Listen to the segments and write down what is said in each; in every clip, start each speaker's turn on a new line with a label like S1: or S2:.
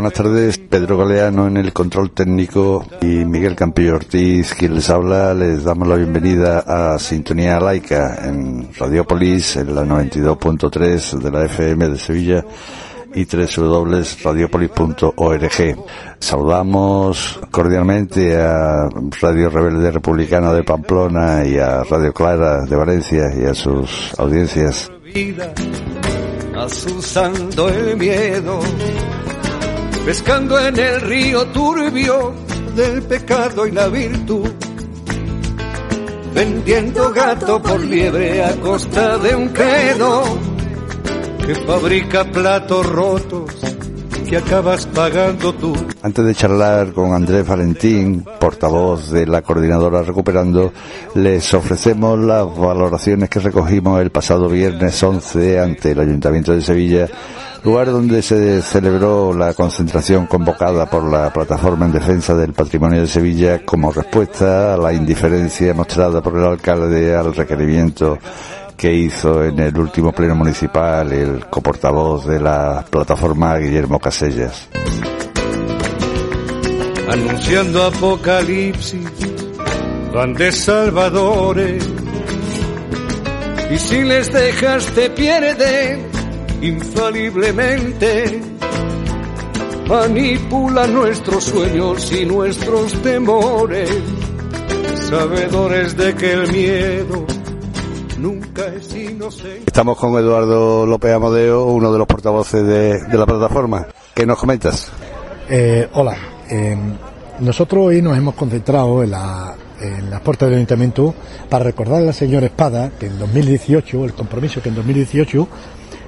S1: Buenas tardes. Pedro Galeano en el control técnico y Miguel Campillo Ortiz, quien les habla. Les damos la bienvenida a Sintonía Laica en Radiopolis, en la 92.3 de la FM de Sevilla y www.radiopolis.org. Saludamos cordialmente a Radio Rebelde Republicana de Pamplona y a Radio Clara de Valencia y a sus audiencias.
S2: Pescando en el río turbio del pecado y la virtud, vendiendo gato por liebre a costa de un credo que fabrica platos rotos que acabas pagando tú.
S1: Antes de charlar con Andrés Valentín, portavoz de la coordinadora Recuperando, les ofrecemos las valoraciones que recogimos el pasado viernes 11 ante el Ayuntamiento de Sevilla lugar donde se celebró la concentración convocada por la Plataforma en Defensa del Patrimonio de Sevilla como respuesta a la indiferencia mostrada por el alcalde al requerimiento que hizo en el último pleno municipal el coportavoz de la plataforma Guillermo Casellas.
S2: Anunciando apocalipsis, van de salvadores, y si les dejas te pierden infaliblemente manipula nuestros sueños y nuestros temores, sabedores de que el miedo nunca es inocente.
S1: Estamos con Eduardo López Amadeo, uno de los portavoces de, la plataforma. ¿Qué nos comentas?
S3: Eh, hola, eh, nosotros hoy nos hemos concentrado en, la, en las puertas del ayuntamiento para recordar a la señora Espada que en 2018, el compromiso que en 2018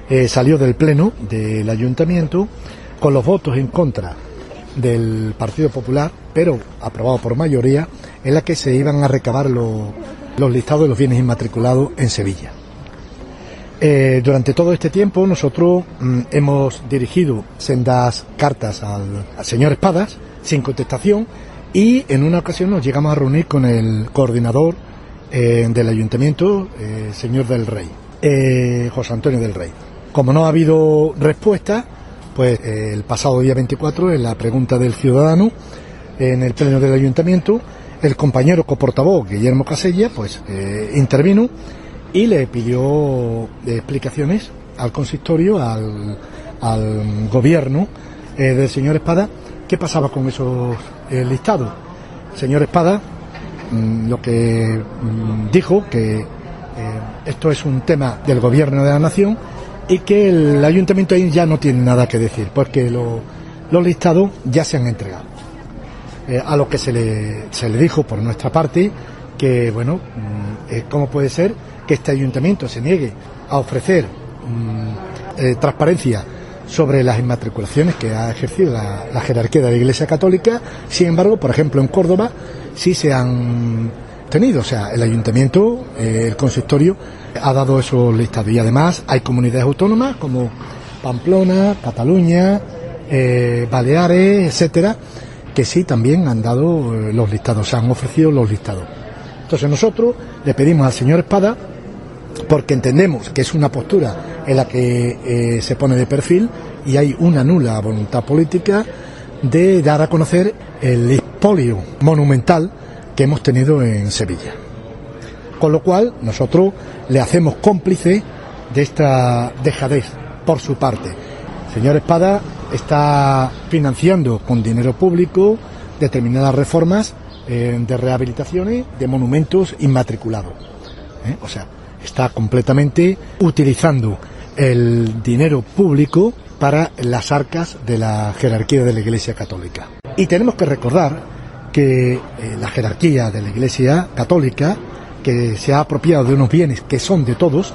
S3: eh, salió del Pleno del Ayuntamiento con los votos en contra del Partido Popular, pero aprobado por mayoría, en la que se iban a recabar los, listados de los bienes inmatriculados en Sevilla. Eh, durante todo este tiempo nosotros mm, hemos dirigido sendas cartas al, señor Espadas sin contestación y en una ocasión nos llegamos a reunir con el coordinador eh, del ayuntamiento, señor del Rey, José Antonio del Rey. Como no ha habido respuesta, pues eh, el pasado día 24, en la pregunta del ciudadano, en el pleno del ayuntamiento, el compañero coportavoz Guillermo Casella, pues eh, intervino y le pidió eh, explicaciones al consistorio, al, gobierno del señor Espada, qué pasaba con esos listados. Señor Espada mm, lo que mm, dijo que esto es un tema del gobierno de la nación y que el ayuntamiento ahí ya no tiene nada que decir, porque los listados ya se han entregado. Eh, a lo que se le, se le dijo por nuestra parte que, bueno, mm, eh, ¿cómo puede ser que este ayuntamiento se niegue a ofrecer mm, eh, transparencia sobre las inmatriculaciones que ha ejercido la, la, jerarquía de la Iglesia Católica? Sin embargo, por ejemplo, en Córdoba sí se han tenido, o sea, el ayuntamiento, el consistorio, ha dado esos listados. Y además hay comunidades autónomas como Pamplona, Cataluña, eh, Baleares, etcétera, que sí también han dado eh, los listados, se han ofrecido los listados. Entonces nosotros le pedimos al señor Espada, porque entendemos que es una postura en la que eh, se pone de perfil y hay una nula voluntad política de dar a conocer el expolio monumental que hemos tenido en Sevilla. Con lo cual, nosotros le hacemos cómplice de esta dejadez por su parte. señor Espada está financiando con dinero público determinadas reformas eh, de rehabilitaciones de monumentos inmatriculados. ¿eh? O sea, está completamente utilizando el dinero público para las arcas de la jerarquía de la Iglesia Católica. Y tenemos que recordar que eh, la jerarquía de la Iglesia Católica que se ha apropiado de unos bienes que son de todos,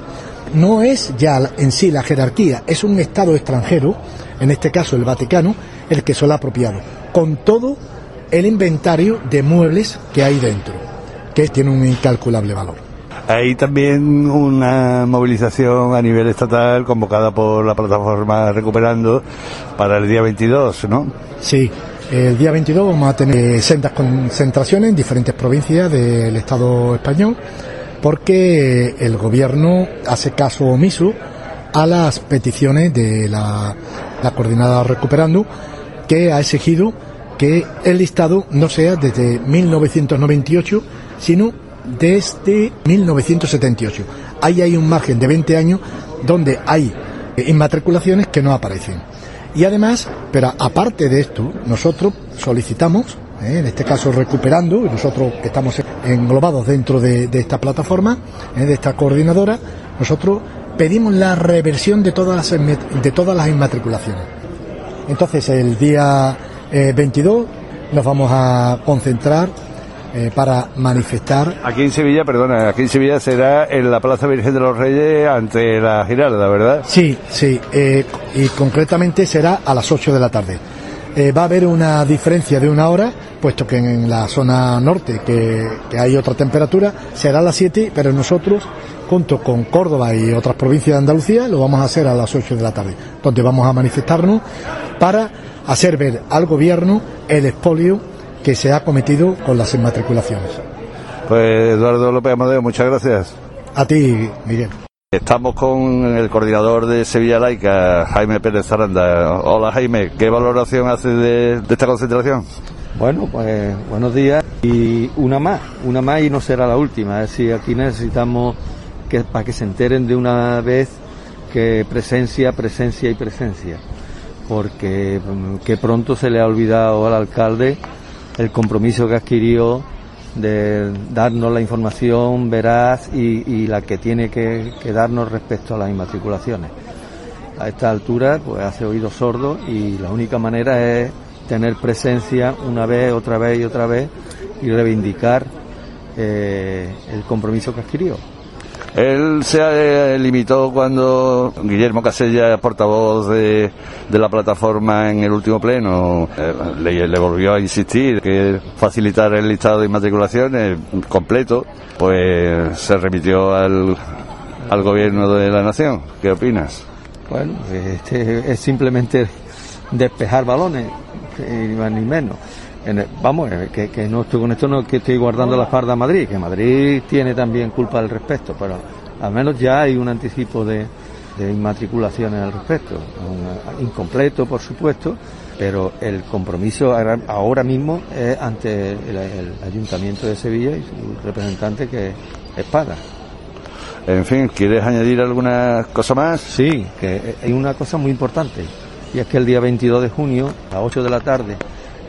S3: no es ya en sí la jerarquía, es un Estado extranjero, en este caso el Vaticano, el que se lo ha apropiado, con todo el inventario de muebles que hay dentro, que tiene un incalculable valor.
S1: Hay también una movilización a nivel estatal convocada por la plataforma Recuperando para el día 22, ¿no?
S3: Sí, el día 22 vamos a tener sendas concentraciones en diferentes provincias del Estado español porque el gobierno hace caso omiso a las peticiones de la, la coordinada Recuperando, que ha exigido que el listado no sea desde 1998, sino desde 1978. Ahí hay un margen de 20 años donde hay inmatriculaciones que no aparecen. Y además, pero aparte de esto, nosotros solicitamos, ¿eh? en este caso recuperando, y nosotros estamos englobados dentro de, esta plataforma, ¿eh? de esta coordinadora, nosotros pedimos la reversión de todas las, de todas las inmatriculaciones. Entonces, el día 22 eh, nos vamos a concentrar eh, para manifestar.
S1: Aquí en Sevilla, perdona, aquí en Sevilla será en la Plaza Virgen de los Reyes ante la Giralda, ¿verdad?
S3: Sí, sí, eh, y concretamente será a las 8 de la tarde. Eh, va a haber una diferencia de una hora, puesto que en la zona norte, que, que hay otra temperatura, será a las 7, pero nosotros, junto con Córdoba y otras provincias de Andalucía, lo vamos a hacer a las 8 de la tarde, donde vamos a manifestarnos para hacer ver al gobierno el expolio que se ha cometido con las inmatriculaciones.
S1: Pues Eduardo López Amadeo, muchas gracias.
S3: A ti, Miguel.
S1: Estamos con el coordinador de Sevilla Laica, Jaime Pérez Zaranda. Hola Jaime, ¿qué valoración hace de, esta concentración?
S4: Bueno, pues buenos días y una más, una más y no será la última. Es decir, aquí necesitamos que para que se enteren de una vez que presencia, presencia y presencia, porque mm, que pronto se le ha olvidado al alcalde el compromiso que adquirió de darnos la información veraz y, la que tiene que, darnos respecto a las inmatriculaciones. A esta altura, pues hace oídos sordos y la única manera es tener presencia una vez, otra vez y otra vez y reivindicar eh, el compromiso que adquirió.
S1: Él se eh, limitó cuando Guillermo Casella, portavoz de, la plataforma en el último pleno, eh, le, volvió a insistir que facilitar el listado de inmatriculaciones completo, pues se remitió al, al gobierno de la nación. ¿Qué opinas?
S4: Bueno, este es simplemente despejar balones, ni más ni menos. Vamos, eh, que, no estoy con esto, no que estoy guardando la espalda a Madrid, que Madrid tiene también culpa al respecto, pero al menos ya hay un anticipo de, inmatriculaciones al respecto, incompleto por supuesto, pero el compromiso ahora mismo es ante el, Ayuntamiento de Sevilla y su representante que es Espada.
S1: En fin, ¿quieres añadir alguna cosa más?
S4: Sí, que hay una cosa muy importante, y es que el día 22 de junio, a las 8 de la tarde,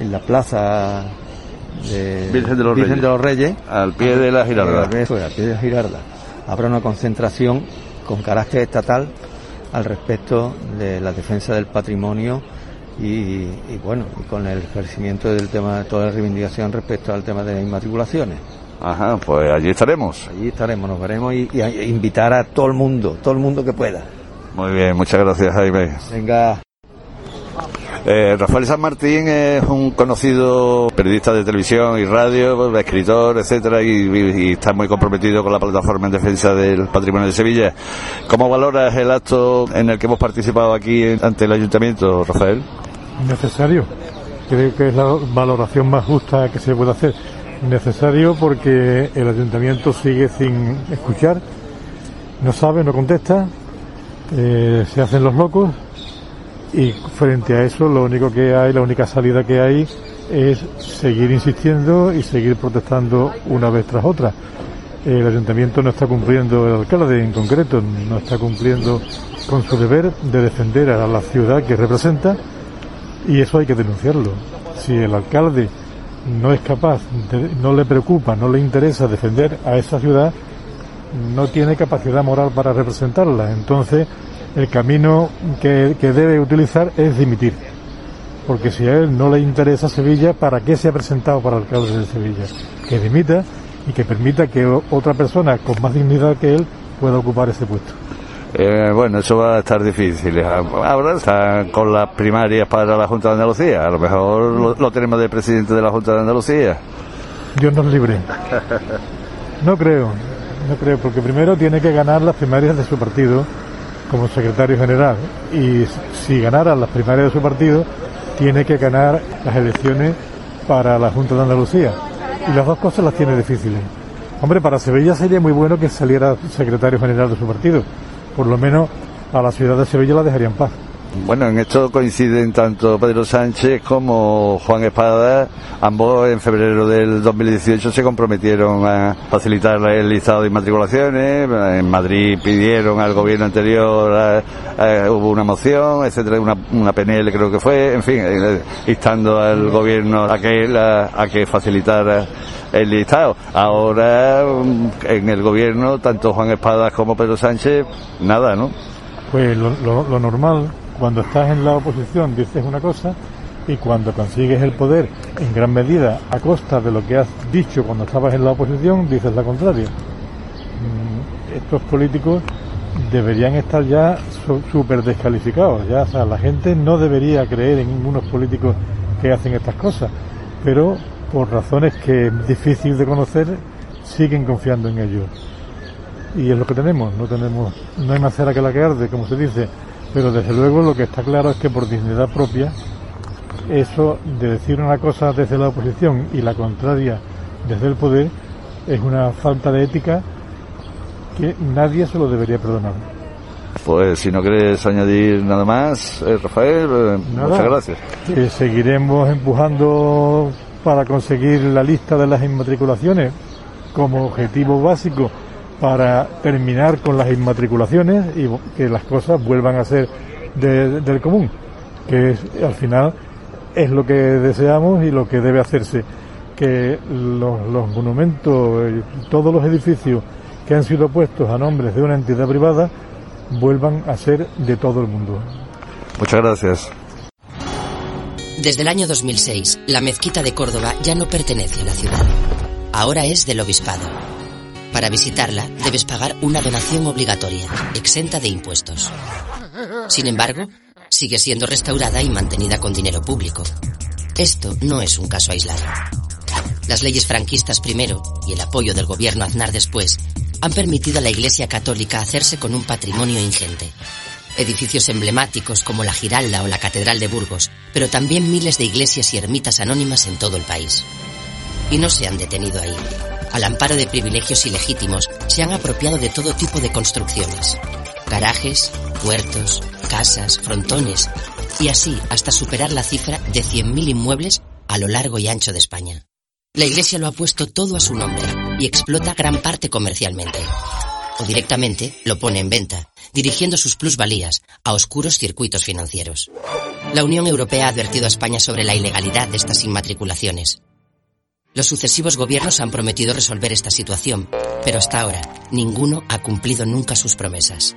S4: en la plaza de
S1: Virgen de los, Reyes,
S4: al pie de la Girarda. al pie de la Girarda habrá una concentración con carácter estatal al respecto de la defensa del patrimonio y, bueno, y con el ejercimiento del tema de toda la reivindicación respecto al tema de inmatriculaciones.
S1: Ajá, pues allí estaremos.
S4: Allí estaremos, nos veremos y, y invitar a todo el mundo, todo el mundo que pueda.
S1: Muy bien, muchas gracias Jaime.
S4: Venga.
S1: Eh, Rafael San Martín es un conocido periodista de televisión y radio, escritor, etcétera, y, está muy comprometido con la plataforma en defensa del patrimonio de Sevilla. ¿Cómo valoras el acto en el que hemos participado aquí ante el ayuntamiento, Rafael?
S5: Necesario. Creo que es la valoración más justa que se puede hacer. Necesario porque el ayuntamiento sigue sin escuchar, no sabe, no contesta, eh, se hacen los locos y frente a eso lo único que hay, la única salida que hay es seguir insistiendo y seguir protestando una vez tras otra. El ayuntamiento no está cumpliendo, el alcalde en concreto, no está cumpliendo con su deber de defender a la ciudad que representa y eso hay que denunciarlo. Si el alcalde no es capaz, no le preocupa, no le interesa defender a esa ciudad, no tiene capacidad moral para representarla. Entonces, el camino que, debe utilizar es dimitir. Porque si a él no le interesa Sevilla, ¿para qué se ha presentado para alcalde de Sevilla? Que dimita y que permita que otra persona con más dignidad que él pueda ocupar ese puesto.
S1: Eh, bueno, eso va a estar difícil. Ahora están con las primarias para la Junta de Andalucía. A lo mejor lo, tenemos de presidente de la Junta de Andalucía.
S5: Dios nos libre. No creo, no creo, porque primero tiene que ganar las primarias de su partido como secretario general y si ganara las primarias de su partido, tiene que ganar las elecciones para la Junta de Andalucía. Y las dos cosas las tiene difíciles. Hombre, para Sevilla sería muy bueno que saliera secretario general de su partido. Por lo menos a la ciudad de Sevilla la dejaría en paz.
S1: Bueno, en esto coinciden tanto Pedro Sánchez como Juan Espada. Ambos en febrero del 2018 se comprometieron a facilitar el listado de inmatriculaciones. En Madrid pidieron al gobierno anterior, hubo una moción, etcétera, una, una, PNL creo que fue, en fin, eh, instando al gobierno a que, a que facilitara el listado. Ahora mm, en el gobierno, tanto Juan Espada como Pedro Sánchez, nada, ¿no?
S5: Pues lo normal cuando estás en la oposición dices una cosa y cuando consigues el poder en gran medida a costa de lo que has dicho cuando estabas en la oposición dices la contraria. Mm, estos políticos deberían estar ya súper descalificados, ya, sea, la gente no debería creer en ningunos políticos que hacen estas cosas, pero por razones que es difícil de conocer siguen confiando en ellos. Y es lo que tenemos, no tenemos, no hay más cera que la que arde, como se dice, pero desde luego lo que está claro es que por dignidad propia, eso de decir una cosa desde la oposición y la contraria desde el poder es una falta de ética que nadie se lo debería perdonar.
S1: Pues si no quieres añadir nada más, eh, Rafael, eh, muchas gracias.
S5: seguiremos empujando para conseguir la lista de las inmatriculaciones como objetivo básico para terminar con las inmatriculaciones y que las cosas vuelvan a ser del común, que al final es lo que deseamos y lo que debe hacerse, que los, los monumentos, todos los edificios que han sido puestos a nombres de una entidad privada vuelvan a ser de todo el mundo.
S1: Muchas gracias.
S6: Desde el año 2006, la mezquita de Córdoba ya no pertenece a la ciudad. Ahora es del obispado para visitarla debes pagar una donación obligatoria, exenta de impuestos. Sin embargo, sigue siendo restaurada y mantenida con dinero público. Esto no es un caso aislado. Las leyes franquistas primero y el apoyo del gobierno Aznar después han permitido a la Iglesia Católica hacerse con un patrimonio ingente. Edificios emblemáticos como la Giralda o la Catedral de Burgos, pero también miles de iglesias y ermitas anónimas en todo el país. Y no se han detenido ahí al amparo de privilegios ilegítimos, se han apropiado de todo tipo de construcciones. Garajes, huertos, casas, frontones, y así hasta superar la cifra de 100.000 inmuebles a lo largo y ancho de España. La Iglesia lo ha puesto todo a su nombre y explota gran parte comercialmente. O directamente lo pone en venta, dirigiendo sus plusvalías a oscuros circuitos financieros. La Unión Europea ha advertido a España sobre la ilegalidad de estas inmatriculaciones los sucesivos gobiernos han prometido resolver esta situación, pero hasta ahora ninguno ha cumplido nunca sus promesas.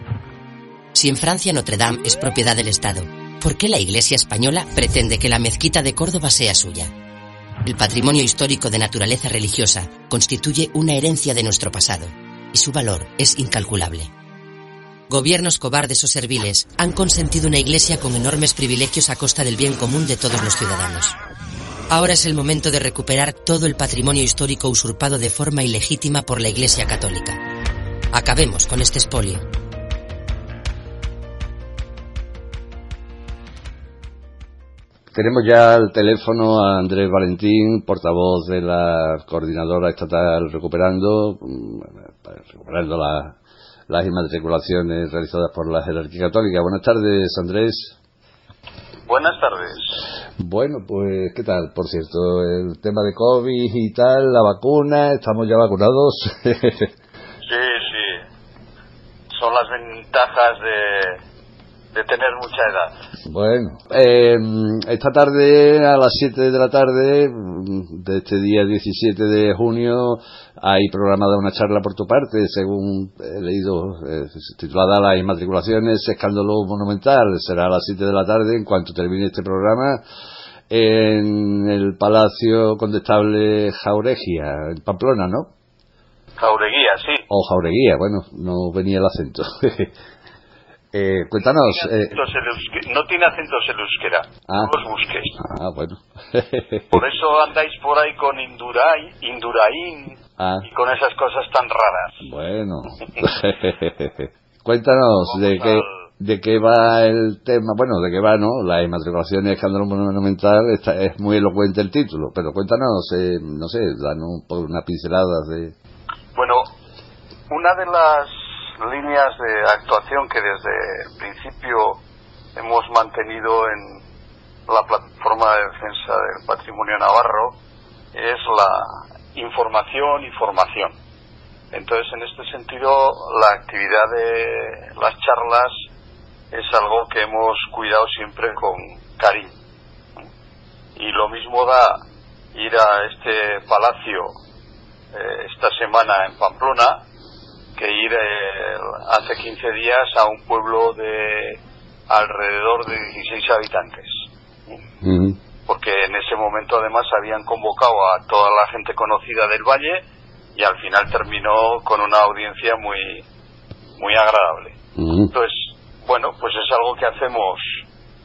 S6: Si en Francia Notre Dame es propiedad del Estado, ¿por qué la Iglesia española pretende que la mezquita de Córdoba sea suya? El patrimonio histórico de naturaleza religiosa constituye una herencia de nuestro pasado, y su valor es incalculable. Gobiernos cobardes o serviles han consentido una iglesia con enormes privilegios a costa del bien común de todos los ciudadanos. Ahora es el momento de recuperar todo el patrimonio histórico usurpado de forma ilegítima por la Iglesia Católica. Acabemos con este espolio.
S1: Tenemos ya al teléfono a Andrés Valentín, portavoz de la coordinadora estatal Recuperando, mm, recuperando las inmatriculaciones realizadas por la jerarquía católica. Buenas tardes, Andrés.
S7: Buenas tardes.
S1: Bueno, pues, ¿qué tal? Por cierto, el tema de COVID y tal, la vacuna, ¿estamos ya vacunados?
S7: sí, sí. Son las ventajas de, de tener mucha edad.
S1: Bueno, eh, esta tarde, a las 7 de la tarde, de este día 17 de junio, hay programada una charla por tu parte, según he leído, eh, titulada Las inmatriculaciones, escándalo monumental. Será a las 7 de la tarde, en cuanto termine este programa, en el Palacio Condestable Jauregia, en Pamplona, ¿no?
S7: Jaureguía, sí.
S1: O Jaureguía, bueno, no venía el acento. Eh, cuéntanos.
S7: Eh, no tiene acentos el euskera. Ah. No los busques.
S1: Ah, bueno.
S7: por eso andáis por ahí con Induray, Indurain ah. y con esas cosas tan raras.
S1: Bueno. cuéntanos de qué, de qué va el tema. Bueno, de qué va, ¿no? La inmatriculación de escándalo monumental. Está, es muy elocuente el título, pero cuéntanos, eh, no sé, danos un, una pincelada de.
S7: Bueno, una de las líneas de actuación que desde el principio hemos mantenido en la plataforma de defensa del patrimonio navarro es la información y formación. Entonces, en este sentido, la actividad de las charlas es algo que hemos cuidado siempre con cariño. Y lo mismo da ir a este palacio eh, esta semana en Pamplona que ir eh, hace 15 días a un pueblo de alrededor de 16 habitantes. Porque en ese momento además habían convocado a toda la gente conocida del valle y al final terminó con una audiencia muy muy agradable. Entonces, bueno, pues es algo que hacemos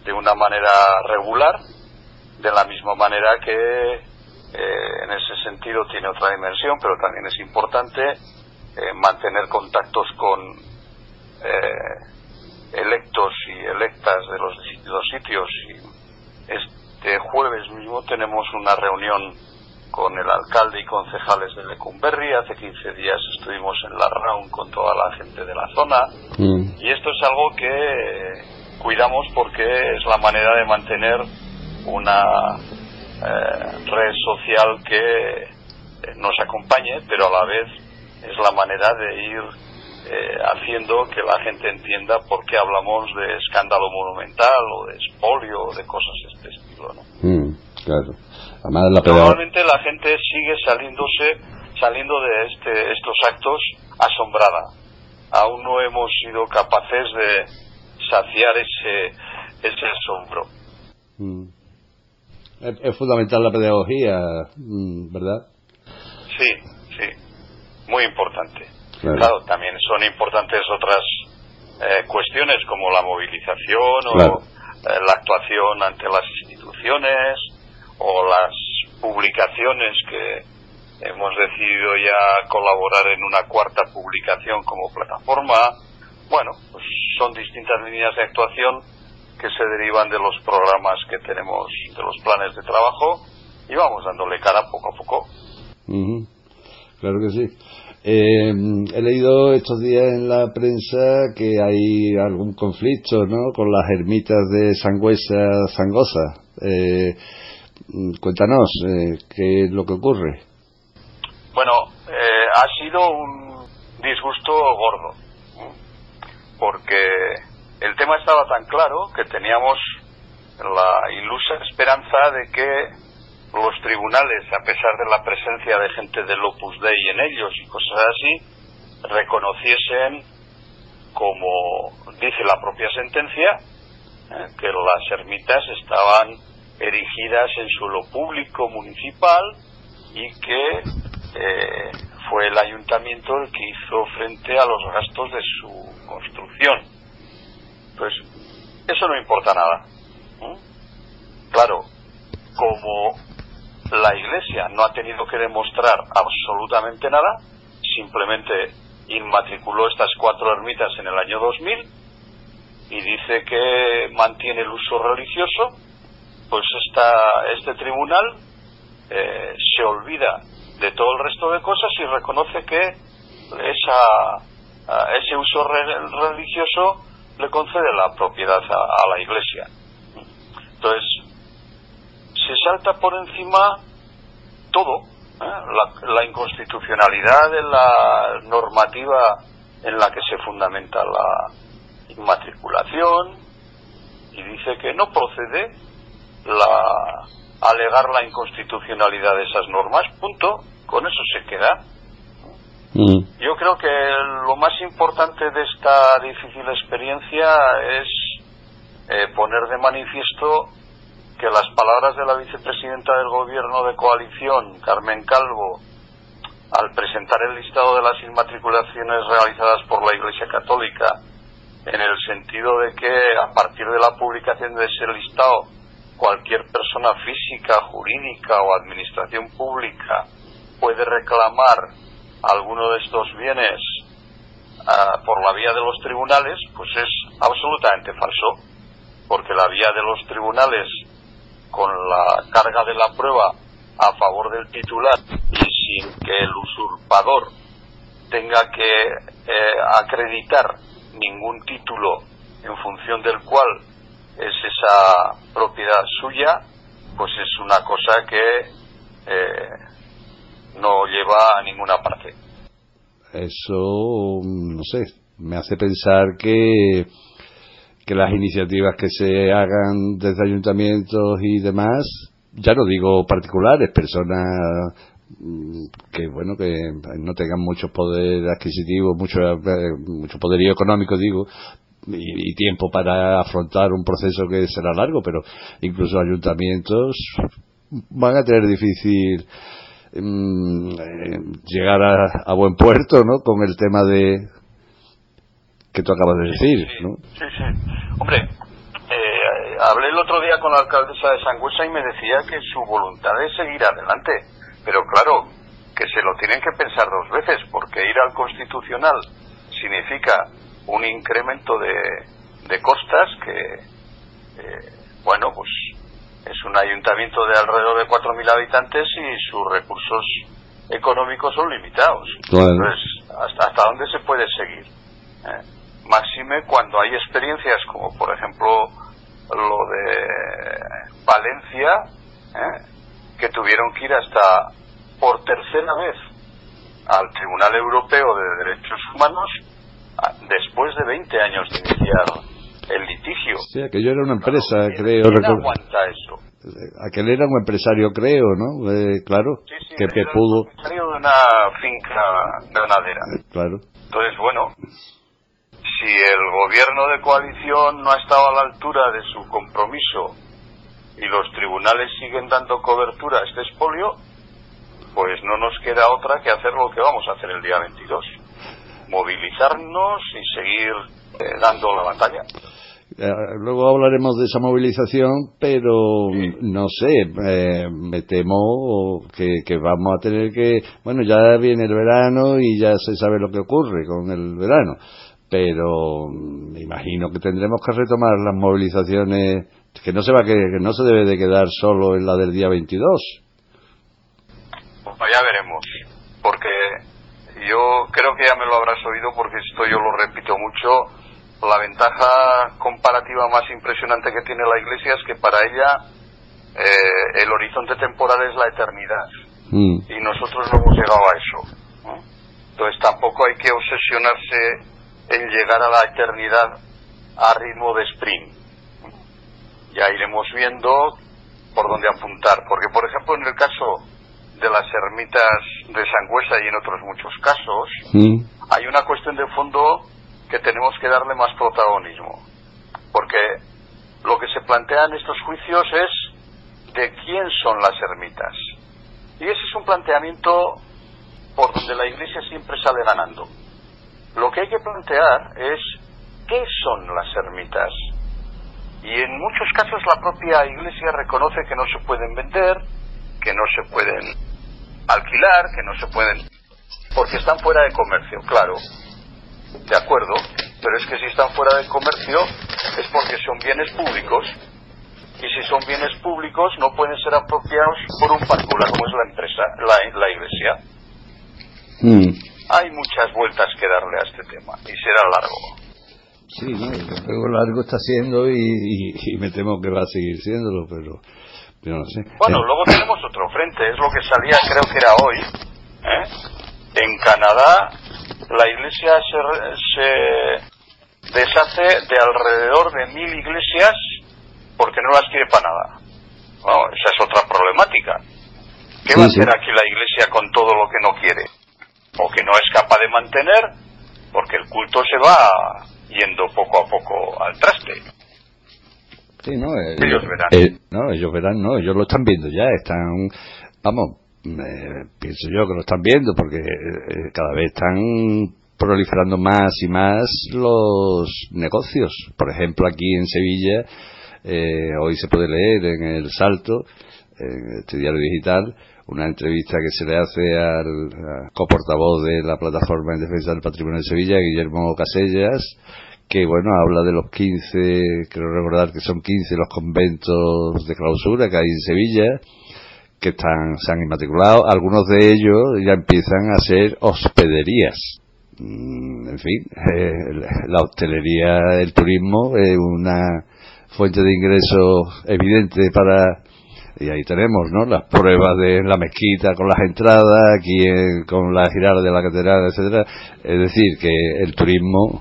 S7: de una manera regular, de la misma manera que eh, en ese sentido tiene otra dimensión, pero también es importante eh, mantener contactos con eh, electos y electas de los distintos sitios. Y este jueves mismo tenemos una reunión con el alcalde y concejales de Lecumberri. Hace 15 días estuvimos en la RAUN con toda la gente de la zona. Mm. Y esto es algo que cuidamos porque es la manera de mantener una eh, red social que nos acompañe, pero a la vez es la manera de ir eh, haciendo que la gente entienda por qué hablamos de escándalo monumental o de espolio o de cosas de este estilo. ¿no?
S1: Mm, claro.
S7: Normalmente la gente sigue saliéndose, saliendo de este, estos actos asombrada. Aún no hemos sido capaces de saciar ese, ese asombro.
S1: Mm. Es, fundamental la pedagogía, mm, ¿verdad?
S7: Sí, sí muy importante. Claro, también son importantes otras eh, cuestiones como la movilización o eh, la actuación ante las instituciones o las publicaciones que hemos decidido ya colaborar en una cuarta publicación como plataforma. Bueno, pues son distintas líneas de actuación que se derivan de los programas que tenemos, de los planes de trabajo y vamos dándole cara poco a poco.
S1: Claro que sí. Eh, he leído estos días en la prensa que hay algún conflicto ¿no? con las ermitas de Sangüesa, Zangoza. Eh, cuéntanos, eh, ¿qué es lo que ocurre?
S7: Bueno, ha sido un disgusto gordo, porque el tema estaba tan claro que teníamos la ilusa esperanza de que los tribunales, a pesar de la presencia de gente del Opus Dei en ellos y cosas así, reconociesen, como dice la propia sentencia, eh, que las ermitas estaban erigidas en suelo público municipal y que eh, fue el ayuntamiento el que hizo frente a los gastos de su construcción. Pues eso no importa nada. Claro, como la Iglesia no ha tenido que demostrar absolutamente nada, simplemente inmatriculó estas cuatro ermitas en el año 2000 y dice que mantiene el uso religioso, pues esta, este tribunal eh, se olvida de todo el resto de cosas y reconoce que esa, ese uso religioso le concede la propiedad a la Iglesia. Entonces, se salta por encima todo, ¿eh? la, inconstitucionalidad de la normativa en la que se fundamenta la inmatriculación y dice que no procede la alegar la inconstitucionalidad de esas normas, punto, con eso se queda. Mm. Yo creo que lo más importante de esta difícil experiencia es eh, poner de manifiesto que las palabras de la vicepresidenta del gobierno de coalición, Carmen Calvo, al presentar el listado de las inmatriculaciones realizadas por la Iglesia Católica, en el sentido de que a partir de la publicación de ese listado, cualquier persona física, jurídica o administración pública puede reclamar alguno de estos bienes ah, por la vía de los tribunales, pues es absolutamente falso, porque la vía de los tribunales con la carga de la prueba a favor del titular y sin que el usurpador tenga que eh, acreditar ningún título en función del cual es esa propiedad suya, pues es una cosa que eh, no lleva a ninguna parte.
S1: Eso, no sé, me hace pensar que, que las iniciativas que se hagan desde ayuntamientos y demás, ya no digo particulares, personas mm, que bueno que no tengan mucho poder adquisitivo mucho eh, mucho poderío económico digo y, tiempo para afrontar un proceso que será largo pero incluso ayuntamientos van a tener difícil mm, eh, llegar a, buen puerto no con el tema de que tú acabas de decir
S7: sí, ¿no? sí, sí. hombre eh, hablé el otro día con la alcaldesa de Sangüesa y me decía que su voluntad es seguir adelante pero claro que se lo tienen que pensar dos veces porque ir al constitucional significa un incremento de, de costas que eh, bueno pues es un ayuntamiento de alrededor de 4.000 habitantes y sus recursos económicos son limitados. Entonces, ¿hasta, ¿hasta dónde se puede seguir? ¿Eh? Máxime cuando hay experiencias como, por ejemplo, lo de Valencia, ¿eh? que tuvieron que ir hasta por tercera vez al Tribunal Europeo de Derechos Humanos después de 20 años de iniciar el litigio.
S1: Sí, aquello era una empresa, creo.
S7: ¿Quién aguanta eso?
S1: Aquel era un empresario, creo, ¿no? Eh, claro,
S7: sí, sí,
S1: que, que pudo.
S7: El empresario de una finca ganadera.
S1: Eh, claro.
S7: Entonces, bueno, si el gobierno de coalición no ha estado a la altura de su compromiso y los tribunales siguen dando cobertura a este expolio, pues no nos queda otra que hacer lo que vamos a hacer el día 22. Movilizarnos y seguir eh, dando la batalla.
S1: Eh, luego hablaremos de esa movilización, pero no sé, eh, me temo que, que, vamos a tener que, bueno, ya viene el verano y ya se sabe lo que ocurre con el verano, pero me imagino que tendremos que retomar las movilizaciones, que no se va que, que no se debe de quedar solo en la del día 22.
S7: Pues ya veremos, porque yo creo que ya me lo habrás oído porque esto yo lo repito mucho la ventaja comparativa más impresionante que tiene la Iglesia es que para ella eh, el horizonte temporal es la eternidad.
S1: Mm.
S7: Y nosotros no hemos llegado a eso. ¿no? Entonces tampoco hay que obsesionarse en llegar a la eternidad a ritmo de sprint. Ya iremos viendo por dónde apuntar. Porque, por ejemplo, en el caso de las ermitas de Sangüesa y en otros muchos casos, hay una cuestión de fondo que tenemos que darle más protagonismo. Porque lo que se plantea en estos juicios es de quién son las ermitas. Y ese es un planteamiento por donde la Iglesia siempre sale ganando. Lo que hay que plantear es qué son las ermitas. Y en muchos casos la propia Iglesia reconoce que no se pueden vender, que no se pueden alquilar, que no se pueden... porque están fuera de comercio, claro de acuerdo, pero es que si están fuera del comercio es porque son bienes públicos y si son bienes públicos no pueden ser apropiados por un particular como es la empresa, la, la iglesia.
S1: Mm.
S7: Hay muchas vueltas que darle a este tema y será largo.
S1: Sí, no, luego largo está siendo y, y, y, me temo que va a seguir siéndolo, pero yo no sé.
S7: Bueno,
S1: Eh,
S7: luego tenemos otro frente, es lo que salía creo que era hoy. ¿eh? En Canadá la iglesia se, se deshace de alrededor de mil iglesias porque no las quiere para nada. Bueno, esa es otra problemática. ¿Qué
S1: Sí,
S7: va a
S1: sí.
S7: hacer aquí la iglesia con todo lo que no quiere? O que no es capaz de mantener porque el culto se va yendo poco a poco al traste.
S1: Sí, no, eh,
S7: Ellos verán.
S1: eh, no, ellos verán, no, ellos lo están viendo ya, están, vamos, eh, pienso yo que lo están viendo porque eh, cada vez están proliferando más y más los negocios. Por ejemplo, aquí en Sevilla, eh, hoy se puede leer en El Salto, en este diario digital, una entrevista que se le hace al, coportavoz de la plataforma en defensa del patrimonio de Sevilla, Guillermo Casellas, que bueno, habla de los 15, creo recordar que son 15 los conventos de clausura que hay en Sevilla, que están, se han inmatriculado, algunos de ellos ya empiezan a ser hospederías. Mm, en fin, eh, la hostelería, el turismo es una fuente de ingresos evidente para y ahí tenemos no las pruebas de la mezquita con las entradas aquí con la girada de la catedral etcétera. Es decir que el turismo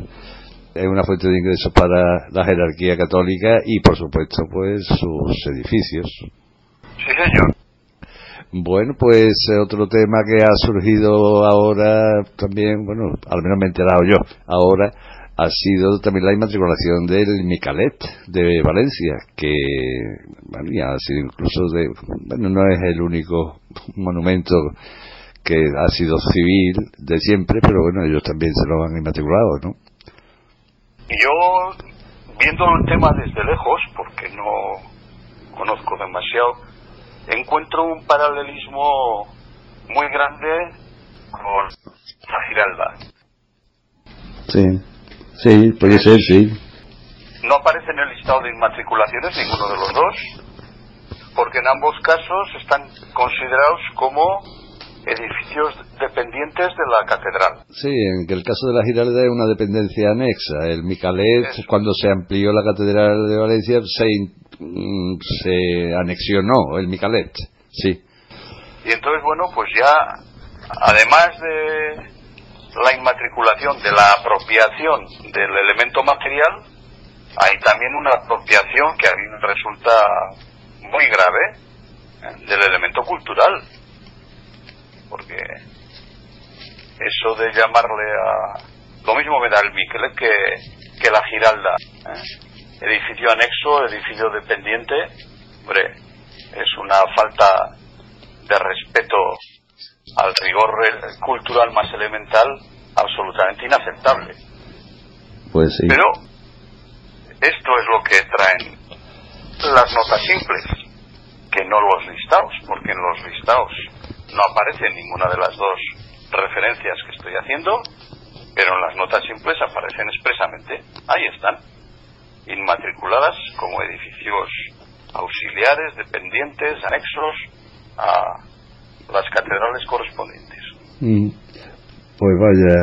S1: es una fuente de ingresos para la jerarquía católica y por supuesto pues sus edificios.
S7: Sí señor.
S1: Bueno, pues otro tema que ha surgido ahora también, bueno, al menos me he enterado yo, ahora ha sido también la inmatriculación del Micalet de Valencia, que bueno, ya ha sido incluso de, bueno, no es el único monumento que ha sido civil de siempre, pero bueno, ellos también se lo han inmatriculado, ¿no?
S7: Yo, viendo el tema desde lejos, porque no conozco demasiado, encuentro un paralelismo muy grande con la Giralda.
S1: Sí. Sí, puede ser, sí.
S7: No aparece en el listado de inmatriculaciones ninguno de los dos, porque en ambos casos están considerados como edificios dependientes de la catedral.
S1: Sí, en el caso de la Giralda es una dependencia anexa. El Micalet, cuando se amplió la catedral de Valencia, se, mm, se anexionó el Micalet, sí.
S7: Y entonces, bueno, pues ya, además de la inmatriculación de la apropiación del elemento material, hay también una apropiación que a mí me resulta muy grave ¿eh? del elemento cultural. Porque eso de llamarle a... Lo mismo me da el Miquel que, que la Giralda. ¿eh? Edificio anexo, edificio dependiente. Hombre, es una falta de respeto al rigor cultural más elemental absolutamente inaceptable.
S1: Pues sí.
S7: Pero esto es lo que traen las notas simples, que no los listados, porque en los listados no aparece ninguna de las dos referencias que estoy haciendo, pero en las notas simples aparecen expresamente. Ahí están, inmatriculadas como edificios auxiliares, dependientes, anexos a las catedrales correspondientes.
S1: Mm. Pues vaya,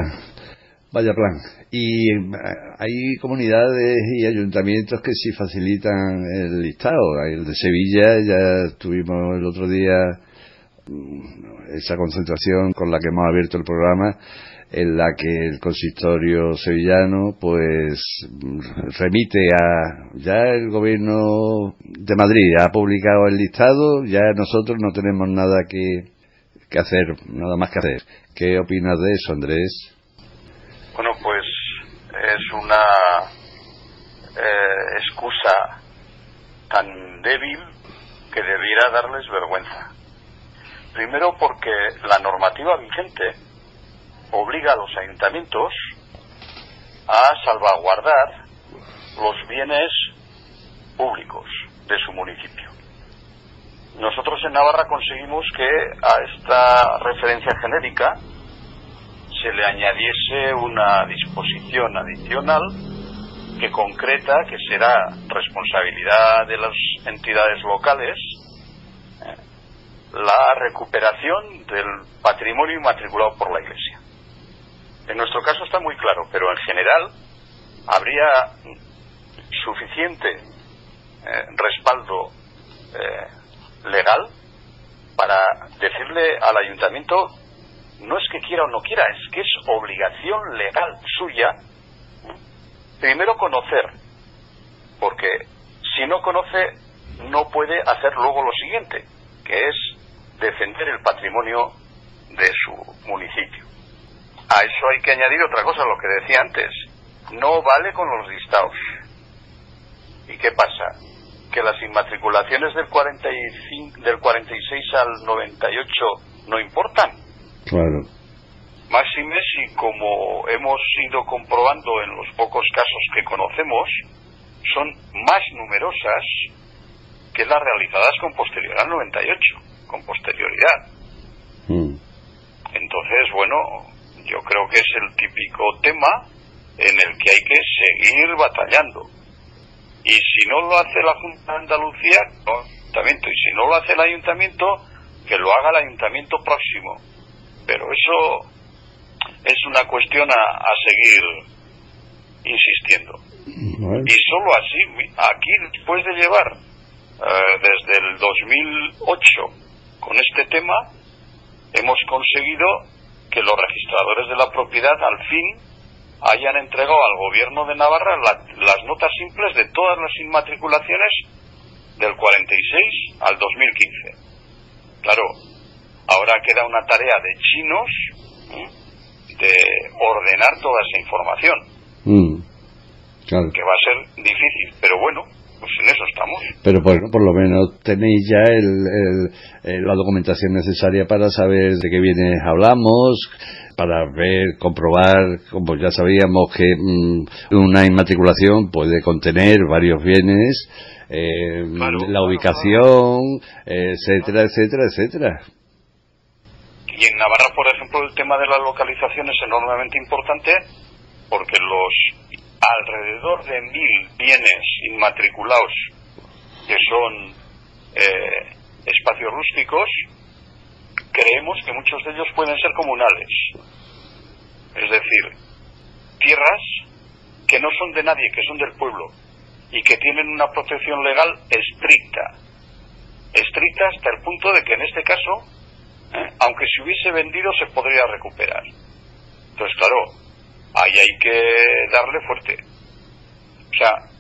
S1: vaya plan. Y eh, hay comunidades y ayuntamientos que sí facilitan el listado. El de Sevilla ya tuvimos el otro día mm, esa concentración con la que hemos abierto el programa en la que el consistorio sevillano pues remite a ya el gobierno de Madrid ha publicado el listado ya nosotros no tenemos nada que, que hacer nada más que hacer ¿qué opinas de eso Andrés?
S7: bueno pues es una eh, excusa tan débil que debiera darles vergüenza primero porque la normativa vigente obliga a los ayuntamientos a salvaguardar los bienes públicos de su municipio. Nosotros en Navarra conseguimos que a esta referencia genérica se le añadiese una disposición adicional que concreta que será responsabilidad de las entidades locales eh, la recuperación del patrimonio inmatriculado por la Iglesia. En nuestro caso está muy claro, pero en general habría suficiente eh, respaldo eh, legal para decirle al ayuntamiento no es que quiera o no quiera, es que es obligación legal suya primero conocer, porque si no conoce no puede hacer luego lo siguiente, que es defender el patrimonio de su municipio. A eso hay que añadir otra cosa, lo que decía antes. No vale con los listados. ¿Y qué pasa? Que las inmatriculaciones del, 45, del 46 al 98 no importan.
S1: Claro.
S7: Máxime si, como hemos ido comprobando en los pocos casos que conocemos, son más numerosas que las realizadas con posterioridad al 98, con posterioridad.
S1: Mm.
S7: Entonces, bueno, yo creo que es el típico tema en el que hay que seguir batallando. Y si no lo hace la Junta de Andalucía, no, ayuntamiento, y si no lo hace el ayuntamiento, que lo haga el ayuntamiento próximo. Pero eso es una cuestión a, seguir insistiendo. Y solo así, aquí después de llevar eh, desde el 2008 con este tema, hemos conseguido que los registradores de la propiedad al fin hayan entregado al gobierno de Navarra las notas simples de todas las inmatriculaciones del 46 al 2015. Claro, ahora queda una tarea de chinos de ordenar toda esa información.
S1: Mm, claro.
S7: Que va a ser difícil, pero bueno, pues en eso estamos.
S1: Pero bueno, por lo menos tenéis ya el, la documentación necesaria para saber de qué bienes hablamos, para ver, comprobar, como ya sabíamos que mm, una inmatriculación puede contener varios bienes, eh, la ubicación, etcétera, etcétera, etcétera.
S7: Y en Navarra, por ejemplo, el tema de la localización es enormemente importante porque los alrededor de mil bienes inmatriculados que son eh, espacios rústicos, creemos que muchos de ellos pueden ser comunales. Es decir, tierras que no son de nadie, que son del pueblo y que tienen una protección legal estricta. Estricta hasta el punto de que en este caso ¿eh? aunque se hubiese vendido se podría recuperar. Entonces, claro, ahí hay que darle fuerte. O sea,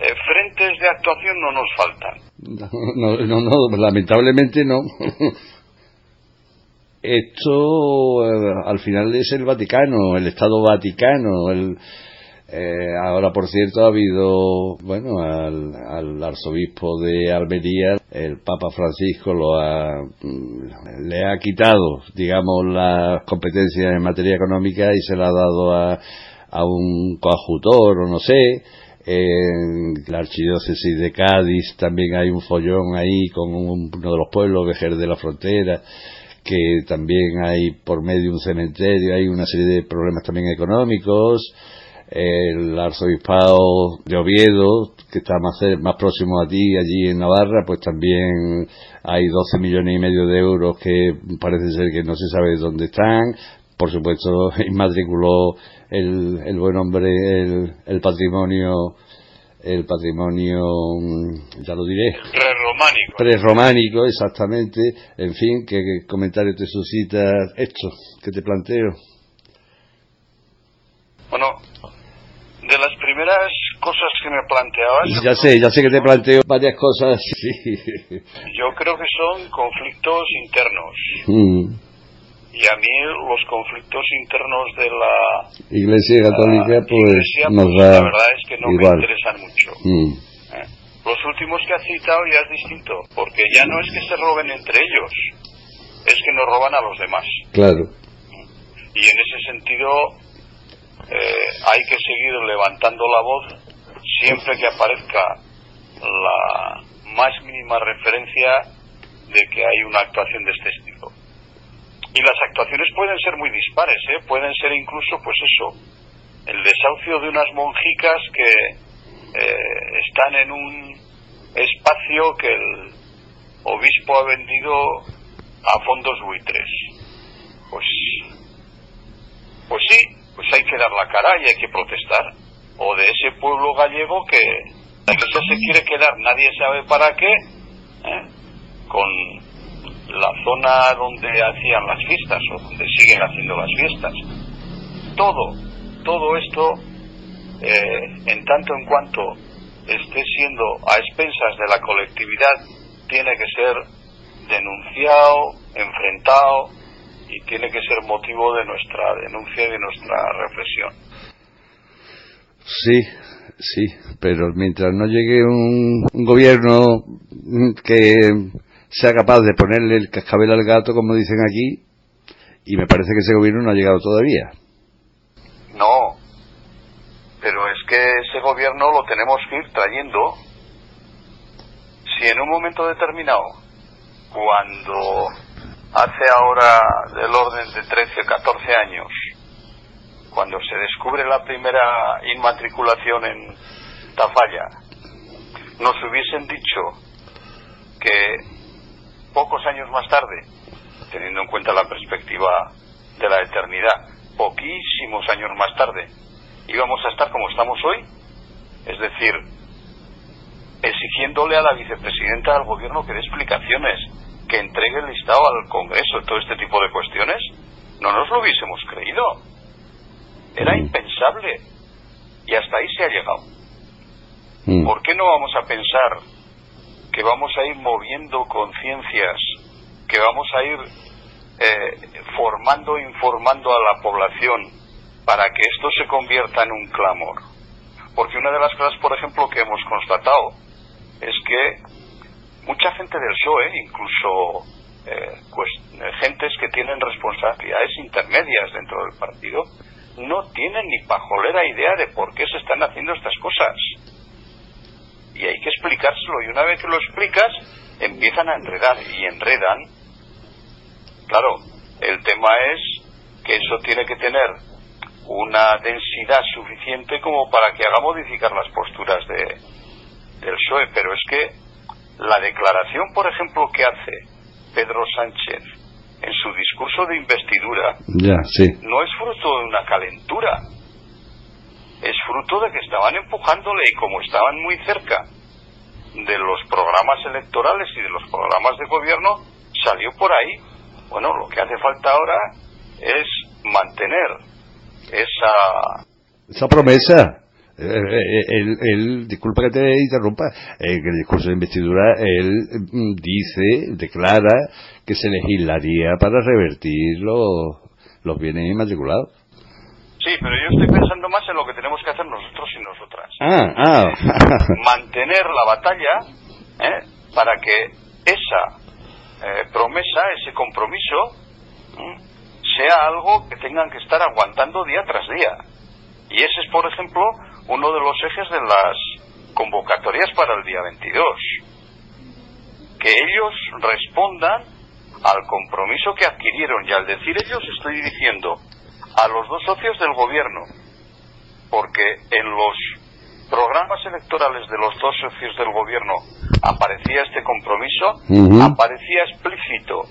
S7: eh, frentes de actuación no nos faltan.
S1: No, no, no lamentablemente no. Esto eh, al final es el Vaticano, el Estado Vaticano, el, eh, ahora, por cierto, ha habido, bueno, al, arzobispo de Almería, el Papa Francisco lo ha, mm, le ha quitado, digamos, las competencias en materia económica y se la ha dado a, a un coadjutor o no sé. En la archidiócesis de Cádiz también hay un follón ahí con uno de los pueblos, Vejer de la Frontera que también hay por medio un cementerio, hay una serie de problemas también económicos el arzobispado de Oviedo, que está más, más próximo a ti, allí en Navarra, pues también hay 12 millones y medio de euros que parece ser que no se sabe dónde están. Por supuesto, inmatriculó el, el buen hombre el, el patrimonio el patrimonio, mm, ya lo diré.
S7: Prerrománico.
S1: Prerrománico, exactamente. En fin, ¿qué, qué comentario te suscita esto que te planteo?
S7: Bueno, de las primeras cosas que me planteabas.
S1: Ya sé, ya sé que te planteo varias cosas.
S7: Yo creo que son conflictos internos.
S1: Mm.
S7: Y a mí los conflictos internos de la
S1: Iglesia Católica, pues, nos
S7: pues,
S1: da
S7: la verdad es que no me interesan mucho.
S1: Mm.
S7: ¿Eh? Los últimos que has citado ya es distinto, porque ya no es que se roben entre ellos, es que nos roban a los demás.
S1: Claro.
S7: Y en ese sentido, eh, hay que seguir levantando la voz siempre que aparezca la más mínima referencia de que hay una actuación de este estilo. Y las actuaciones pueden ser muy dispares, ¿eh? pueden ser incluso, pues eso, el desahucio de unas monjicas que eh, están en un espacio que el obispo ha vendido a fondos buitres. Pues, pues sí, pues hay que dar la cara y hay que protestar. O de ese pueblo gallego que la iglesia se quiere quedar, nadie sabe para qué, ¿eh? con la zona donde hacían las fiestas o donde siguen haciendo las fiestas. Todo, todo esto, eh, en tanto en cuanto esté siendo a expensas de la colectividad, tiene que ser denunciado, enfrentado y tiene que ser motivo de nuestra denuncia y de nuestra reflexión.
S1: Sí, sí, pero mientras no llegue un, gobierno que sea capaz de ponerle el cascabel al gato, como dicen aquí, y me parece que ese gobierno no ha llegado todavía.
S7: No, pero es que ese gobierno lo tenemos que ir trayendo. Si en un momento determinado, cuando hace ahora del orden de 13 o 14 años, cuando se descubre la primera inmatriculación en Tafalla, nos hubiesen dicho que pocos años más tarde, teniendo en cuenta la perspectiva de la eternidad, poquísimos años más tarde, íbamos a estar como estamos hoy, es decir, exigiéndole a la vicepresidenta del gobierno que dé explicaciones, que entregue el listado al Congreso, todo este tipo de cuestiones, no nos lo hubiésemos creído. Era impensable. Y hasta ahí se ha llegado.
S1: Mm.
S7: ¿Por qué no vamos a pensar que vamos a ir moviendo conciencias, que vamos a ir eh, formando informando a la población para que esto se convierta en un clamor? Porque una de las cosas, por ejemplo, que hemos constatado es que mucha gente del PSOE, incluso eh, pues, gentes que tienen responsabilidades intermedias dentro del partido, no tienen ni pajolera idea de por qué se están haciendo estas cosas. Y hay que explicárselo, y una vez que lo explicas, empiezan a enredar, y enredan. Claro, el tema es que eso tiene que tener una densidad suficiente como para que haga modificar las posturas de, del PSOE, pero es que la declaración, por ejemplo, que hace Pedro Sánchez en su discurso de investidura
S1: Ya, sí.
S7: no es fruto de una calentura, es fruto de que estaban empujándole y como estaban muy cerca de los programas electorales y de los programas de gobierno, salió por ahí. Bueno, lo que hace falta ahora es mantener esa
S1: Esa promesa. Eh, eh, Él, disculpa que te interrumpa, que el discurso de investidura, él mm, dice, declara que se legislaría para revertir los, los bienes inmatriculados.
S7: Sí, pero yo estoy pensando más en lo que tenemos que hacer nosotros y nosotras.
S1: Ah, ah.
S7: Mantener la batalla ¿eh? para que esa eh, promesa, ese compromiso, ¿m? sea algo que tengan que estar aguantando día tras día. Y ese es, por ejemplo, uno de los ejes de las convocatorias para el día 22. Que ellos respondan al compromiso que adquirieron. Y al decir ellos estoy diciendo a los dos socios del gobierno, porque en los programas electorales de los dos socios del gobierno aparecía este compromiso, aparecía explícito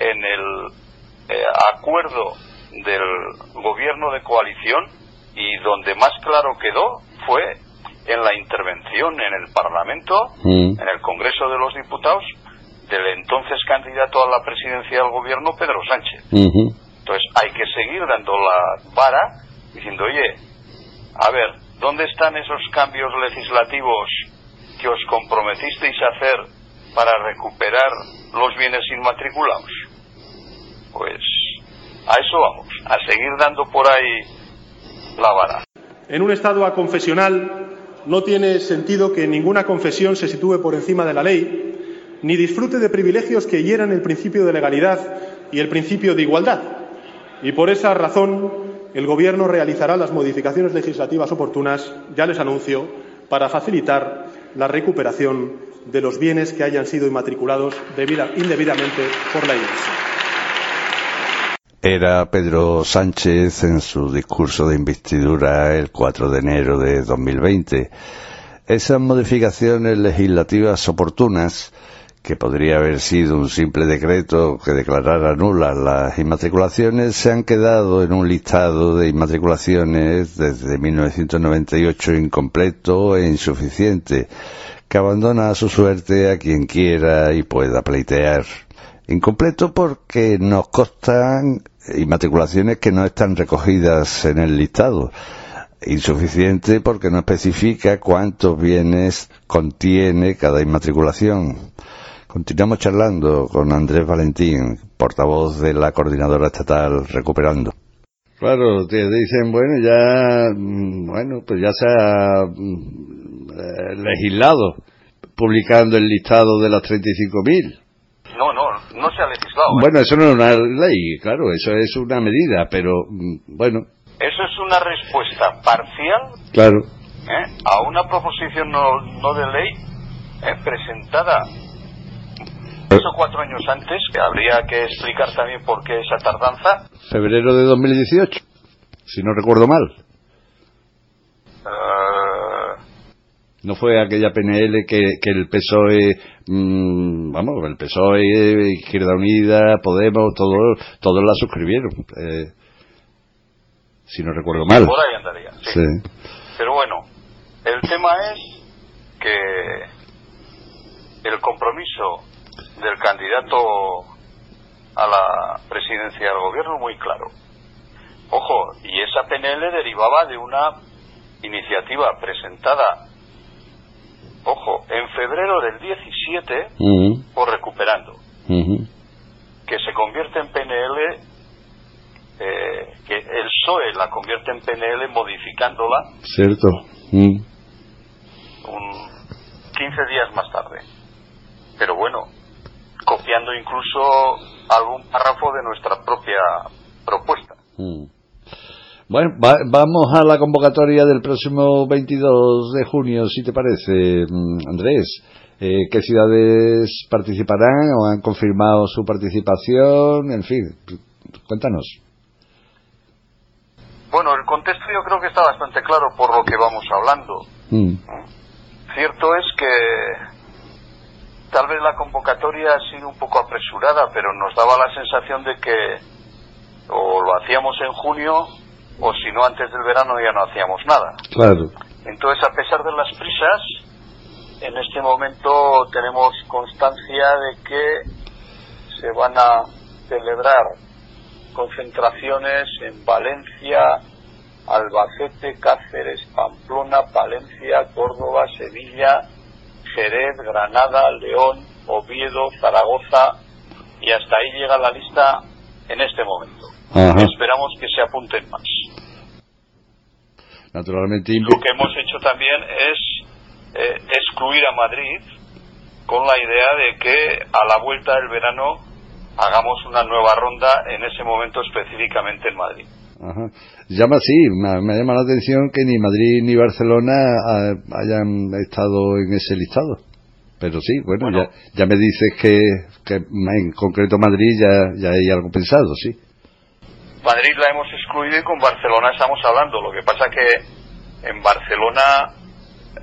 S7: en el eh, acuerdo del gobierno de coalición y donde más claro quedó fue en la intervención en el Parlamento, en el Congreso de los Diputados, del entonces candidato a la presidencia del gobierno, Pedro Sánchez. Entonces hay que seguir dando la vara diciendo, oye, a ver, ¿dónde están esos cambios legislativos que os comprometisteis a hacer para recuperar los bienes inmatriculados? Pues a eso vamos, a seguir dando por ahí la vara.
S8: En un Estado aconfesional no tiene sentido que ninguna confesión se sitúe por encima de la ley, ni disfrute de privilegios que hieran el principio de legalidad y el principio de igualdad. Y por esa razón, el Gobierno realizará las modificaciones legislativas oportunas, ya les anuncio, para facilitar la recuperación de los bienes que hayan sido inmatriculados debida- indebidamente por la Iglesia.
S1: Era Pedro Sánchez en su discurso de investidura el 4 de enero de 2020. Esas modificaciones legislativas oportunas, que podría haber sido un simple decreto que declarara nulas las inmatriculaciones, se han quedado en un listado de inmatriculaciones desde 1998 incompleto e insuficiente, que abandona a su suerte a quien quiera y pueda pleitear. Incompleto porque nos constan inmatriculaciones que no están recogidas en el listado. Insuficiente porque no especifica cuántos bienes contiene cada inmatriculación. Continuamos charlando con Andrés Valentín, portavoz de la Coordinadora Estatal Recuperando. Claro, te dicen, bueno, ya, mm, bueno, pues ya se ha mm, eh, legislado publicando el listado de las 35.000.
S7: No, no, no se ha legislado. ¿eh?
S1: Bueno, eso no es una ley, claro, eso es una medida, pero mm, bueno,
S7: Eso es una respuesta parcial
S1: claro.
S7: ¿eh? a una proposición no, no de ley ¿eh? presentada tres o cuatro años antes, que habría que explicar también por qué esa tardanza.
S1: Febrero de 2018, si no recuerdo mal.
S7: Eh,
S1: No fue aquella PNL que, que el PSOE mm, vamos, el PSOE, Izquierda Unida, Podemos, todos, todos la suscribieron. Eh, si no recuerdo mal.
S7: Por ahí andaría. Sí. Pero bueno, el tema es que el compromiso del candidato a la presidencia del gobierno muy claro. Ojo, y esa PNL derivaba de una iniciativa presentada, ojo, en febrero del 17 por Recuperando, que se convierte en PNL, eh, que el PSOE la convierte en PNL modificándola.
S1: Cierto.
S7: Un 15 días más tarde. Pero bueno, copiando incluso algún párrafo de nuestra propia propuesta.
S1: Bueno, vamos a la convocatoria del próximo 22 de junio, si te parece, mm, Andrés. Eh, ¿Qué ciudades participarán o han confirmado su participación? En fin, cuéntanos.
S7: Bueno, el contexto yo creo que está bastante claro por lo que vamos hablando. Mm. Cierto es que tal vez la convocatoria ha sido un poco apresurada, pero nos daba la sensación de que o lo hacíamos en junio o si no antes del verano ya no hacíamos nada.
S1: Claro.
S7: Entonces, a pesar de las prisas, en este momento tenemos constancia de que se van a celebrar concentraciones en Valencia, Albacete, Cáceres, Pamplona, Palencia, Córdoba, Sevilla, Jerez, Granada, León, Oviedo, Zaragoza y hasta ahí llega la lista en este momento. Esperamos que se apunten más.
S1: Naturalmente.
S7: Lo que hemos hecho también es eh, excluir a Madrid con la idea de que a la vuelta del verano hagamos una nueva ronda en ese momento específicamente en Madrid.
S1: Ajá. Llama así, me, llama la atención que ni Madrid ni Barcelona hayan estado en ese listado. Pero sí, bueno, Ya, ya me dices que, que en concreto Madrid ya, ya hay algo pensado, sí.
S7: Madrid la hemos excluido y con Barcelona estamos hablando. Lo que pasa que en Barcelona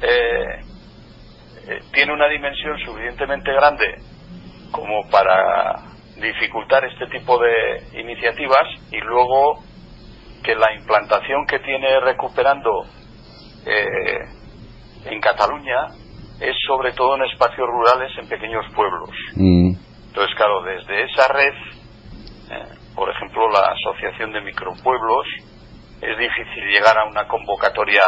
S7: eh, eh, tiene una dimensión suficientemente grande como para dificultar este tipo de iniciativas y luego que la implantación que tiene recuperando eh, en Cataluña es sobre todo en espacios rurales en pequeños pueblos. Mm. Entonces, claro, desde esa red por ejemplo, la Asociación de Micropueblos, es difícil llegar a una convocatoria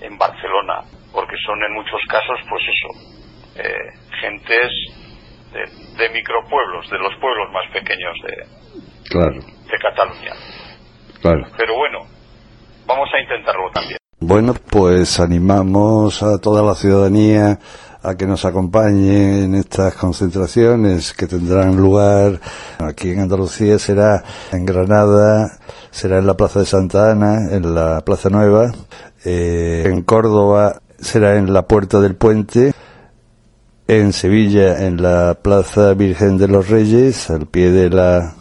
S7: en Barcelona, porque son en muchos casos, pues eso, eh, gentes de, micropueblos, de los pueblos más pequeños de, de Cataluña.
S1: Claro.
S7: Pero bueno, vamos a intentarlo también.
S1: Bueno, pues animamos a toda la ciudadanía a que nos acompañe en estas concentraciones que tendrán lugar aquí en Andalucía será en Granada, será en la Plaza de Santa Ana, en la Plaza Nueva, eh, en Córdoba será en la Puerta del Puente, en Sevilla en la Plaza Virgen de los Reyes, al pie de la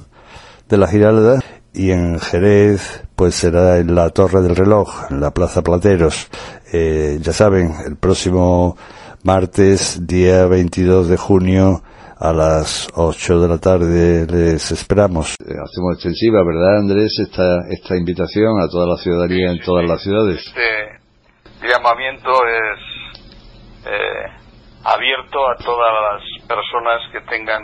S1: de la Giralda, y en Jerez pues será en la Torre del Reloj, en la Plaza Plateros. Eh, ya saben, el próximo martes, día 22 de junio, a las 8 de la tarde les esperamos. Eh, hacemos extensiva, ¿verdad, Andrés, esta, esta invitación a toda la ciudadanía en todas las ciudades?
S7: Este llamamiento es eh, abierto a todas las personas que tengan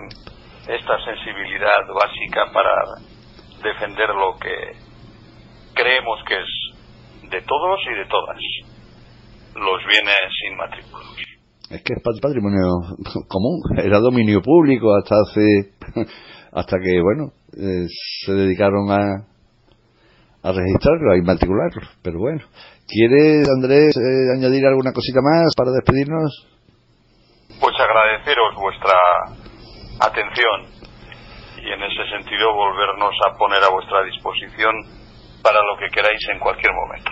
S7: esta sensibilidad básica para defender lo que creemos que es de todos y de todas los bienes inmatriculados.
S1: Es que es patrimonio común, era dominio público hasta hace, hasta que, bueno, eh, se dedicaron a, a registrarlo, a inmatricularlo. Pero bueno, ¿quieres, Andrés, eh, añadir alguna cosita más para despedirnos?
S7: Pues agradeceros vuestra atención y en ese sentido volvernos a poner a vuestra disposición para lo que queráis en cualquier momento.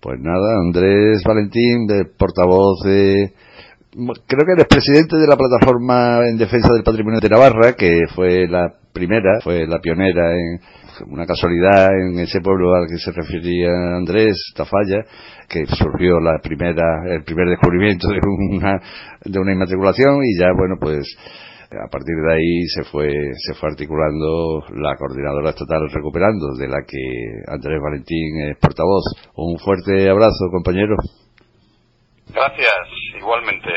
S1: Pues nada, Andrés Valentín, de portavoz de creo que eres presidente de la plataforma en defensa del patrimonio de Navarra, que fue la primera, fue la pionera en una casualidad en ese pueblo al que se refería Andrés, Tafalla, que surgió la primera, el primer descubrimiento de una, de una inmatriculación y ya, bueno, pues A partir de ahí se fue, se fue articulando la coordinadora estatal recuperando, de la que Andrés Valentín es portavoz. Un fuerte abrazo, compañero.
S7: Gracias, igualmente.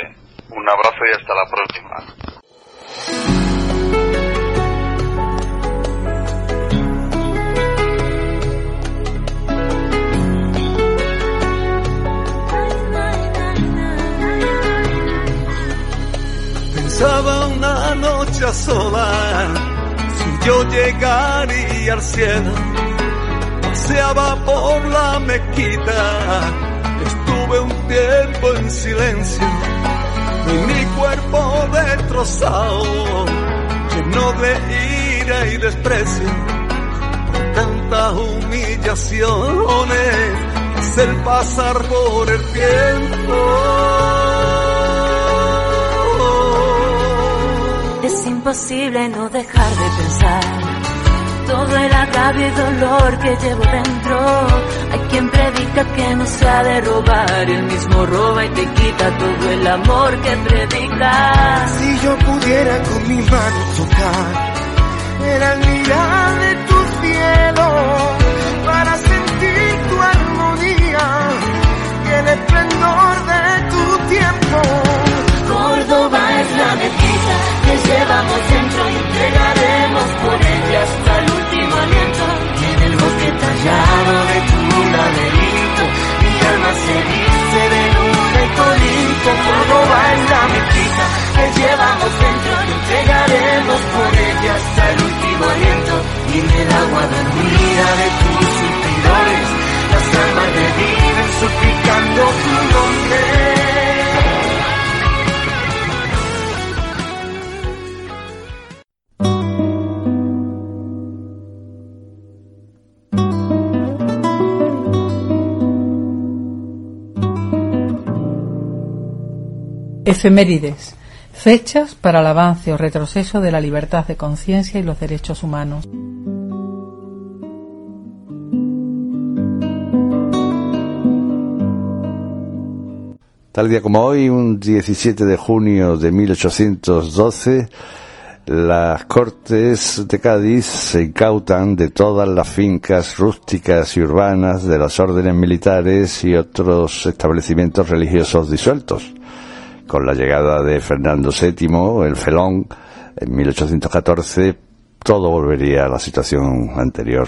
S7: Un abrazo y hasta la próxima.
S2: Pensaba sola si yo llegaría al cielo. Paseaba por la mezquita, estuve un tiempo en silencio y mi cuerpo destrozado, lleno de ira y desprecio por tantas humillaciones, hacer pasar por el tiempo.
S9: Es imposible no dejar de pensar todo el agravio y dolor que llevo dentro. Hay quien predica que no se ha de robar, el mismo roba y te quita todo el amor que predica.
S2: Si yo pudiera con mi mano tocar el
S9: en el agua dormida de tus suspiradores, las almas reviven suplicando tu nombre.
S10: Efemérides. Fechas para el avance o retroceso de la libertad de conciencia y los derechos humanos.
S1: Tal día como hoy, un 17 de junio de 1812, las Cortes de Cádiz se incautan de todas las fincas rústicas y urbanas de las órdenes militares y otros establecimientos religiosos disueltos. Con la llegada de Fernando VII, el Felón, en 1814, todo volvería a la situación anterior.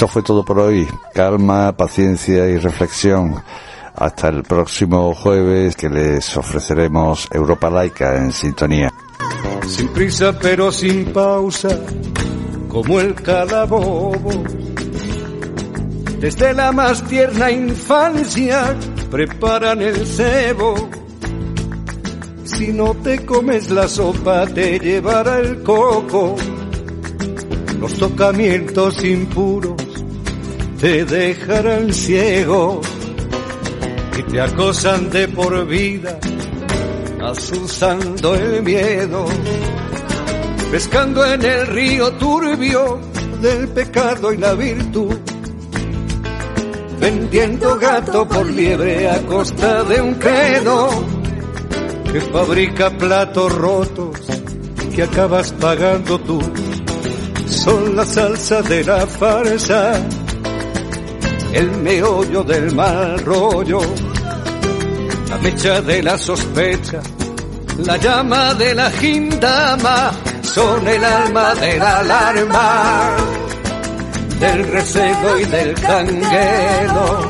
S1: Esto fue todo por hoy. Calma, paciencia y reflexión. Hasta el próximo jueves que les ofreceremos Europa Laica en sintonía.
S11: Sin prisa pero sin pausa, como el calabobo. Desde la más tierna infancia preparan el cebo. Si no te comes la sopa te llevará el coco. Los tocamientos impuros te dejarán ciego y te acosan de por vida, asusando el miedo, pescando en el río turbio del pecado y la virtud, vendiendo gato por liebre a costa de un credo que fabrica platos rotos que acabas pagando tú. Son la salsa de la farsa, el meollo del mal rollo, la mecha de la sospecha, la llama de la gindama, son el alma de la alarma, del recebo y del canguelo,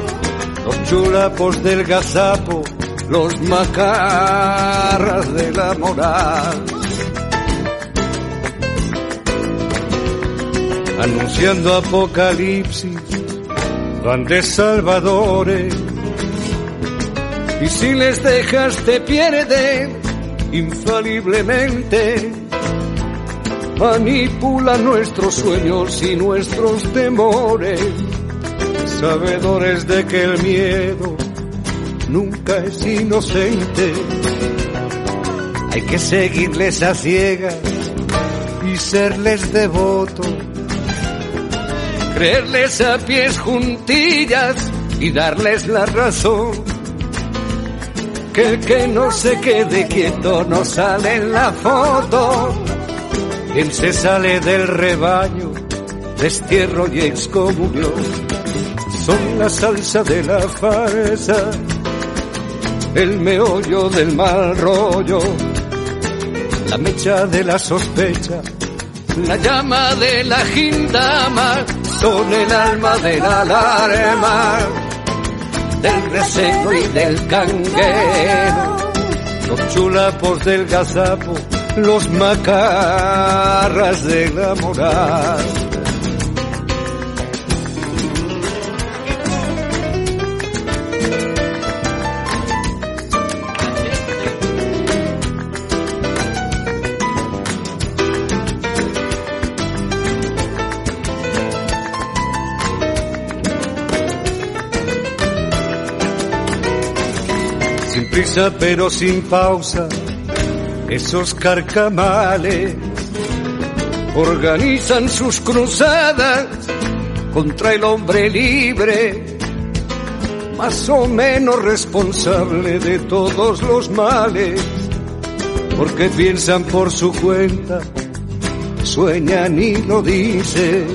S11: los chulapos del gazapo, los macarras de la moral. Anunciando apocalipsis, van salvadores. Y si les dejas te pierden infaliblemente. Manipula nuestros sueños y nuestros temores, sabedores de que el miedo nunca es inocente. Hay que seguirles a ciegas y serles devotos, creerles a pies juntillas y darles la razón. Que el que no se quede quieto no sale en la foto. Quien se sale del rebaño, destierro y excomunión, son la salsa de la farsa el meollo del mal rollo, la mecha de la sospecha, la llama de la gindama, son el alma de la alarma, del reseco y del canguero, los chulapos del gazapo, los macarras de la moral. Pero sin pausa, esos carcamales organizan sus cruzadas contra el hombre libre, más o menos responsable de todos los males, porque piensan por su cuenta, sueñan y lo dicen.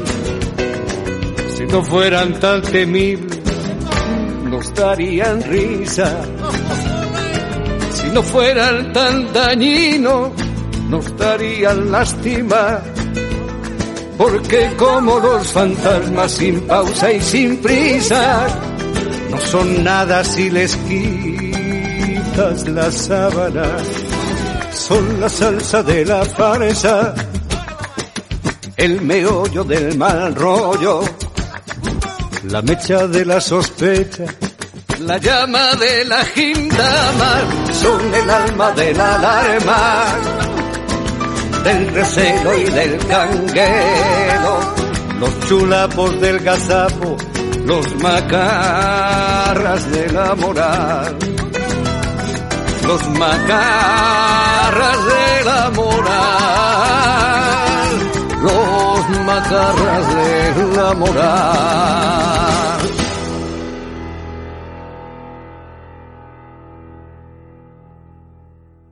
S11: Si no fueran tan temibles, nos darían risa no fueran tan dañinos, nos darían lástima. Porque como los fantasmas sin pausa y sin prisa, no son nada si les quitas la sábana. Son la salsa de la farsa, el meollo del mal rollo, la mecha de la sospecha la llama de la gindama son el alma de la alarma, del recelo y del canguero, los chulapos del gazapo, los macarras de la moral, los macarras de la moral, los macarras de la moral.